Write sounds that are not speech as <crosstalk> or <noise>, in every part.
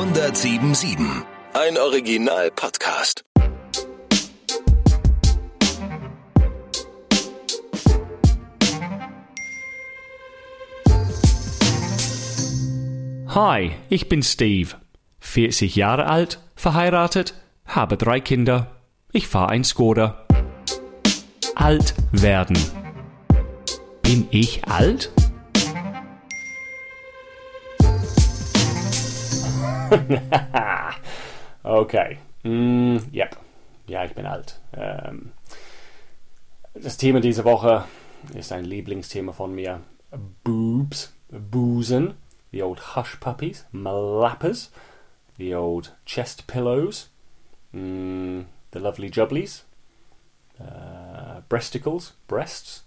1077. Ein Original-Podcast. Hi, ich bin Steve. 40 Jahre alt, verheiratet, habe drei Kinder. Ich fahre ein Skoda. Alt werden. Bin ich alt? <laughs> okay. Mm, yep. Ja, ich bin alt. Ähm, das Thema dieser Woche ist ein Lieblingsthema von mir. Boobs, Busen, the old hush puppies, malappers, the old chest pillows, mm, the lovely jubblies, äh, breasticles, breasts.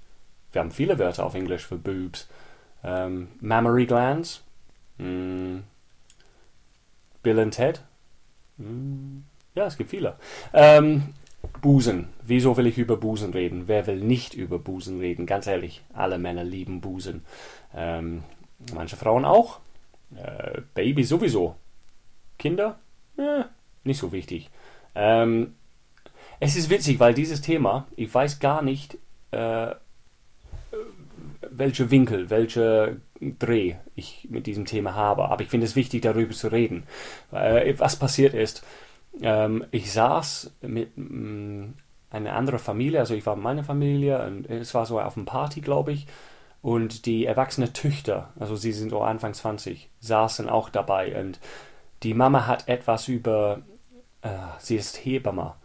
Wir haben viele Wörter auf Englisch für Boobs. Ähm, mammary glands, mm, Bill and Ted. Hm, ja, es gibt viele. Ähm, Busen. Wieso will ich über Busen reden? Wer will nicht über Busen reden? Ganz ehrlich, alle Männer lieben Busen. Ähm, manche Frauen auch. Äh, Baby sowieso. Kinder? Eh, nicht so wichtig. Ähm, es ist witzig, weil dieses Thema, ich weiß gar nicht, äh, welche Winkel, welche Dreh ich mit diesem Thema habe. Aber ich finde es wichtig, darüber zu reden. Äh, was passiert ist, ähm, ich saß mit mh, mm, einer anderen Familie, also ich war mit meiner Familie und es war so auf einer Party, glaube ich. Und die erwachsenen Töchter, also sie sind so Anfang 20, saßen auch dabei. Und die Mama hat etwas über, äh, sie ist Hebamme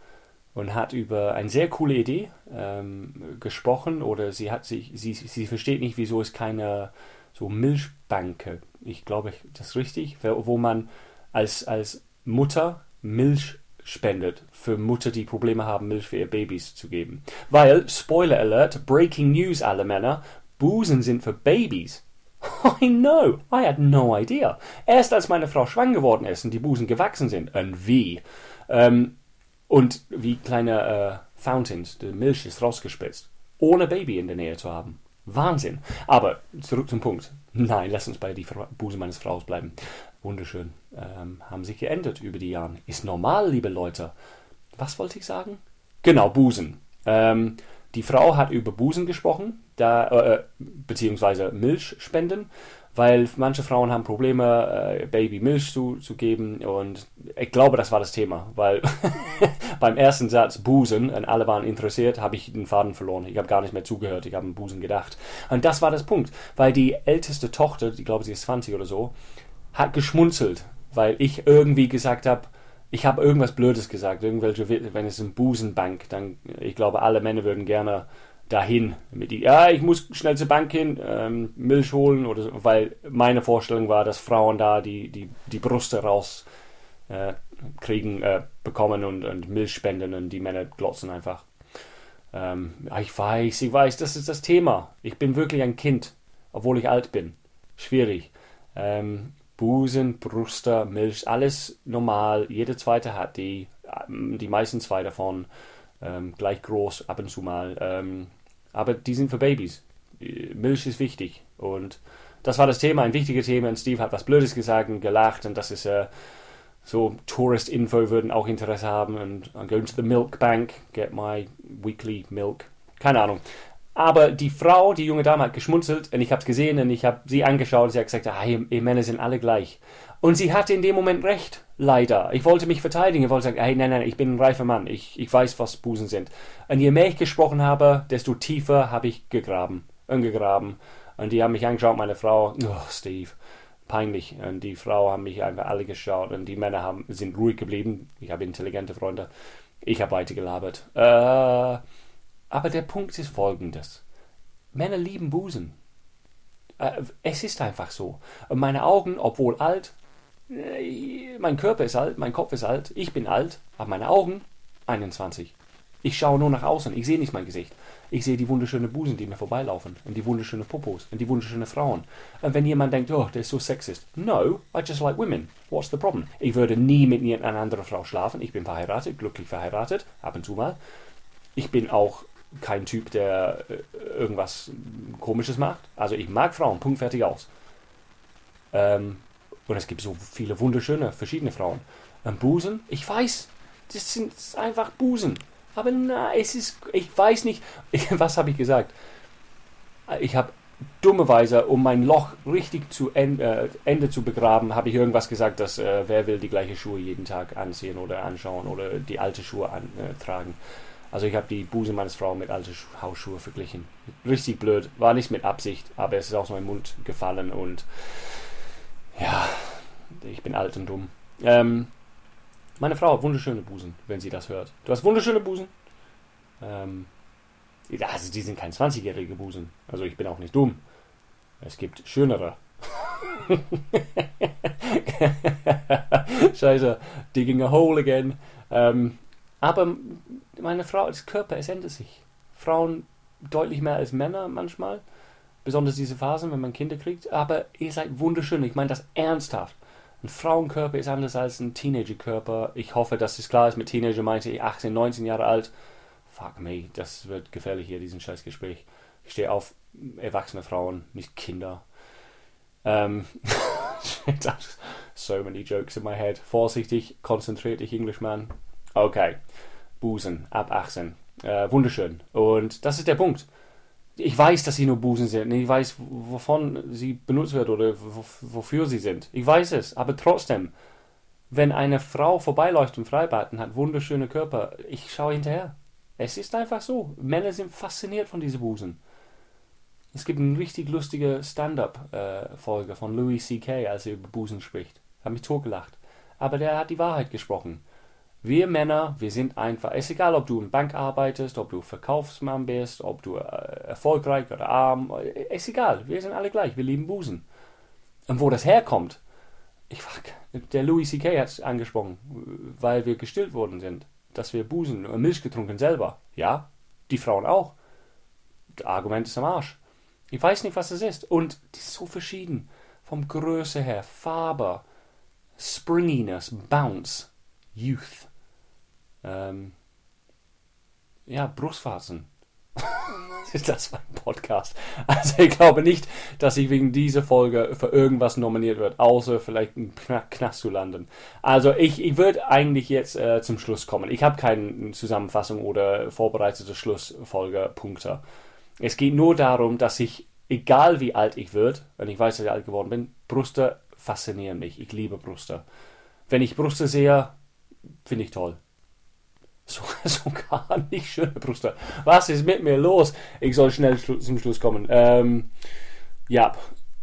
und hat über eine sehr coole Idee ähm, gesprochen oder sie hat sich, sie, sie versteht nicht, wieso es keine so Milchbanke, ich glaube, das ist richtig, wo man als, als Mutter Milch spendet für Mutter, die Probleme haben, Milch für ihre Babys zu geben. Weil, Spoiler Alert, Breaking News alle Männer, Busen sind für Babys. <laughs> I know, I had no idea. Erst als meine Frau schwanger geworden ist und die Busen gewachsen sind, und wie, ähm, und wie kleine äh, Fountains, die Milch ist rausgespritzt, ohne Baby in der Nähe zu haben. Wahnsinn. Aber zurück zum Punkt. Nein, lass uns bei die Busen meines Fraus bleiben. Wunderschön. Ähm, haben sich geändert über die Jahre. Ist normal, liebe Leute. Was wollte ich sagen? Genau, Busen. Ähm, die Frau hat über Busen gesprochen, da, äh, beziehungsweise Milchspenden weil manche Frauen haben Probleme, äh, Baby Milch zu, zu geben und ich glaube, das war das Thema, weil <laughs> beim ersten Satz Busen und alle waren interessiert, habe ich den Faden verloren. Ich habe gar nicht mehr zugehört, ich habe an Busen gedacht. Und das war das Punkt, weil die älteste Tochter, die glaube sie ist 20 oder so, hat geschmunzelt, weil ich irgendwie gesagt habe, ich habe irgendwas Blödes gesagt, irgendwelche, wenn es ein Busenbank, dann, ich glaube, alle Männer würden gerne dahin. Ja, ich muss schnell zur Bank hin, ähm, Milch holen, oder so, weil meine Vorstellung war, dass Frauen da die, die, die Brüste raus äh, kriegen, äh, bekommen und, und Milch spenden und die Männer glotzen einfach. Ähm, ich weiß, ich weiß, das ist das Thema. Ich bin wirklich ein Kind, obwohl ich alt bin. Schwierig. Ähm, Busen, Brüste, Milch, alles normal. Jede zweite hat die, ähm, die meisten zwei davon. Ähm, gleich groß ab und zu mal. Ähm, aber die sind für Babys. Milch ist wichtig. Und das war das Thema, ein wichtiges Thema. Und Steve hat was Blödes gesagt und gelacht. Und das ist äh, so, Tourist-Info würden auch Interesse haben. Und I'm going to the milk bank, get my weekly milk. Keine Ahnung. Aber die Frau, die junge Dame, hat geschmunzelt und ich habe es gesehen und ich habe sie angeschaut und sie hat gesagt, ah, ihr, Männer sind alle gleich. Und sie hatte in dem Moment recht, leider. Ich wollte mich verteidigen, ich wollte sagen, hey, nein, nein, ich bin ein reifer Mann, ich, ich weiß, was Busen sind. Und je mehr ich gesprochen habe, desto tiefer habe ich gegraben und gegraben. Und die haben mich angeschaut, meine Frau, oh, Steve, peinlich. Und die Frau haben mich einfach alle geschaut und die Männer haben, sind ruhig geblieben. Ich habe intelligente Freunde. Ich habe weiter gelabert. Äh, aber der Punkt ist folgendes. Männer lieben Busen. Äh, es ist einfach so. Meine Augen, obwohl alt, äh, mein Körper ist alt, mein Kopf ist alt, ich bin alt, aber meine Augen 21. Ich schaue nur nach außen, ich sehe nicht mein Gesicht. Ich sehe die wunderschönen Busen, die mir vorbeilaufen und die wunderschönen Popos und die wunderschönen Frauen. Und wenn jemand denkt, oh, der ist so sexist. No, I just like women. What's the problem? Ich würde nie mit einer anderen Frau schlafen. Ich bin verheiratet, glücklich verheiratet, ab und zu mal. Ich bin auch kein Typ, der äh, irgendwas Komisches macht. Also ich mag Frauen, Punkt, fertig aus. Ähm, Und es gibt so viele wunderschöne, verschiedene Frauen. Ein Busen, ich weiß, das sind einfach Busen. Aber na, es ist, ich weiß nicht, <laughs> was habe ich gesagt? Ich habe dummerweise, um mein Loch richtig zu Ende, äh, Ende zu begraben, habe ich irgendwas gesagt, dass äh, wer will die gleiche Schuhe jeden Tag anziehen oder anschauen oder die alte Schuhe antragen. Äh, also ich habe die Busen meines Frau mit alten Hausschuhe verglichen. Richtig blöd, war nicht mit Absicht, aber es ist aus meinem Mund gefallen und ja, ich bin alt und dumm. Ähm, meine Frau hat wunderschöne Busen, wenn sie das hört. Du hast wunderschöne Busen. Ähm, also die sind kein 20-jährige Busen. Also ich bin auch nicht dumm. Es gibt schönere. <laughs> Scheiße, digging a hole again. Ähm, aber meine Frau, das Körper, es ändert sich. Frauen deutlich mehr als Männer manchmal. Besonders diese Phasen, wenn man Kinder kriegt. Aber ihr seid wunderschön. Ich meine das ernsthaft. Ein Frauenkörper ist anders als ein Teenagerkörper. Ich hoffe, dass es klar ist. Mit Teenager meinte ich 18, 19 Jahre alt. Fuck me, das wird gefährlich hier, diesen scheiß Gespräch. Ich stehe auf erwachsene Frauen, nicht Kinder. Ähm, <laughs> so many jokes in my head. Vorsichtig, konzentriert dich, Englishman. Okay, Busen, ab 18. Äh, wunderschön. Und das ist der Punkt ich weiß, dass sie nur Busen sind. Ich weiß, wovon sie benutzt wird oder wofür sie sind. Ich weiß es. Aber trotzdem, wenn eine Frau vorbeiläuft im Freibad und hat wunderschöne Körper, ich schaue hinterher. Es ist einfach so. Männer sind fasziniert von diesen Busen. Es gibt eine richtig lustige Stand-up-Folge von Louis C.K., als er über Busen spricht. Hat mich totgelacht. Aber der hat die Wahrheit gesprochen. Wir Männer, wir sind einfach, es ist egal, ob du in Bank arbeitest, ob du Verkaufsmann bist, ob du äh, erfolgreich oder arm, es ist egal, wir sind alle gleich, wir lieben Busen. Und wo das herkommt, ich, der Louis C.K. hat es angesprochen, weil wir gestillt worden sind, dass wir Busen und Milch getrunken selber. Ja, die Frauen auch. Das Argument ist am Arsch. Ich weiß nicht, was es ist. Und die ist so verschieden. Vom Größe her, Farbe, Springiness, Bounce, Youth ähm, ja, Brustwarzen. <laughs> ist das mein Podcast? Also ich glaube nicht, dass ich wegen dieser Folge für irgendwas nominiert wird, außer vielleicht einen Knast zu landen. Also ich, ich würde eigentlich jetzt äh, zum Schluss kommen. Ich habe keine Zusammenfassung oder vorbereitete Schlussfolge Punkte. Es geht nur darum, dass ich, egal wie alt ich werde, wenn ich weiß, dass ich alt geworden bin, Brüste faszinieren mich. Ich liebe Brüste. Wenn ich Brüste sehe, finde ich toll. <laughs> So, sogar nicht schöne Brüste. Was ist mit mir los? Ich soll schnell zum Schluss kommen. Ähm, ja,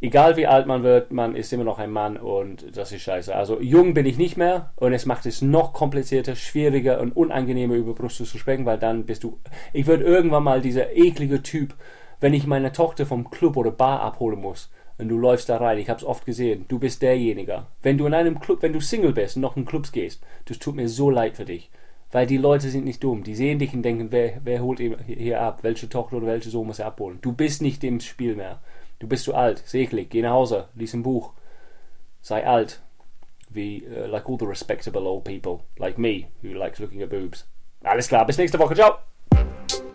egal wie alt man wird, man ist immer noch ein Mann und das ist scheiße. Also jung bin ich nicht mehr und es macht es noch komplizierter, schwieriger und unangenehmer über Brüste zu sprechen, weil dann bist du. Ich würde irgendwann mal dieser eklige Typ, wenn ich meine Tochter vom Club oder Bar abholen muss. Und du läufst da rein, ich habe es oft gesehen, du bist derjenige. Wenn du in einem Club, wenn du Single bist und noch in Clubs gehst, das tut mir so leid für dich. Weil die Leute sind nicht dumm. Die sehen dich und denken, wer, wer holt hier ab? Welche Tochter oder welche Sohn muss er abholen? Du bist nicht im Spiel mehr. Du bist zu alt. Seglig. Geh nach Hause. Lies ein Buch. Sei alt. Wie, uh, like all the respectable old people. Like me, who likes looking at boobs. Alles klar. Bis nächste Woche. Ciao.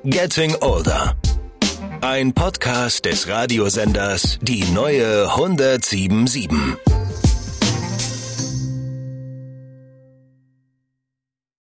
Getting Older. Ein Podcast des Radiosenders Die neue 1077.